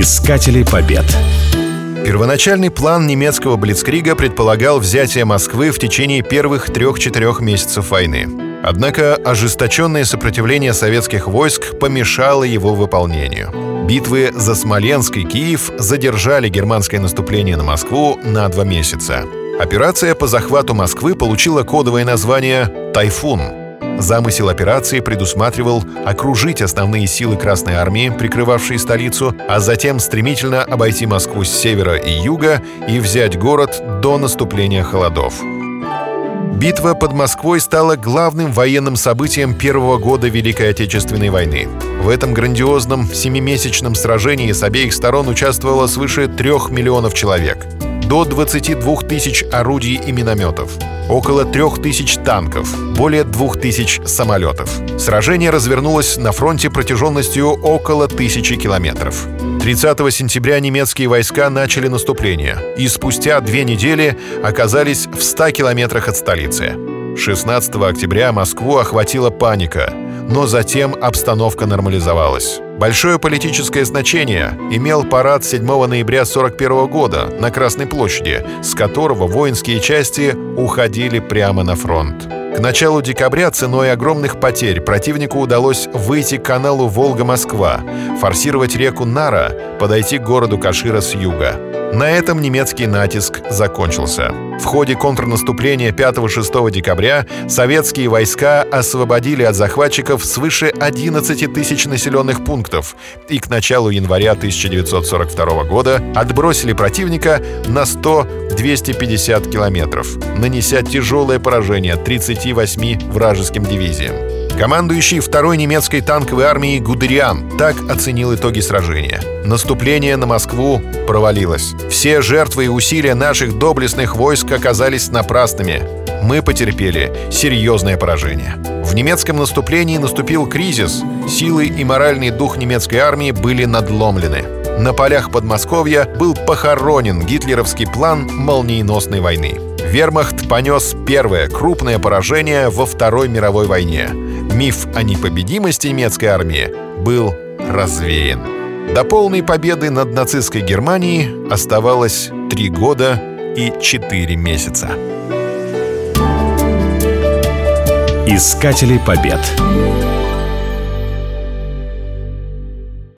Искатели побед. Первоначальный план немецкого Блицкрига предполагал взятие Москвы в течение первых трех-четырех месяцев войны. Однако ожесточенное сопротивление советских войск помешало его выполнению. Битвы за Смоленск и Киев задержали германское наступление на Москву на два месяца. Операция по захвату Москвы получила кодовое название «Тайфун», Замысел операции предусматривал окружить основные силы Красной Армии, прикрывавшие столицу, а затем стремительно обойти Москву с севера и юга и взять город до наступления холодов. Битва под Москвой стала главным военным событием первого года Великой Отечественной войны. В этом грандиозном семимесячном сражении с обеих сторон участвовало свыше трех миллионов человек – до 22 тысяч орудий и минометов, около 3 тысяч танков, более 2 тысяч самолетов. Сражение развернулось на фронте протяженностью около тысячи километров. 30 сентября немецкие войска начали наступление и спустя две недели оказались в 100 километрах от столицы. 16 октября Москву охватила паника, но затем обстановка нормализовалась. Большое политическое значение имел парад 7 ноября 1941 года на Красной площади, с которого воинские части уходили прямо на фронт. К началу декабря ценой огромных потерь противнику удалось выйти к каналу Волга-Москва, форсировать реку Нара, подойти к городу Кашира с юга. На этом немецкий натиск закончился. В ходе контрнаступления 5-6 декабря советские войска освободили от захватчиков свыше 11 тысяч населенных пунктов и к началу января 1942 года отбросили противника на 100-250 километров, нанеся тяжелое поражение 38 вражеским дивизиям. Командующий второй немецкой танковой армией Гудериан так оценил итоги сражения. Наступление на Москву провалилось. Все жертвы и усилия наших доблестных войск оказались напрасными. Мы потерпели серьезное поражение. В немецком наступлении наступил кризис. Силы и моральный дух немецкой армии были надломлены. На полях Подмосковья был похоронен гитлеровский план молниеносной войны. Вермахт понес первое крупное поражение во Второй мировой войне. Миф о непобедимости немецкой армии был развеян. До полной победы над нацистской Германией оставалось три года и четыре месяца. Искатели побед.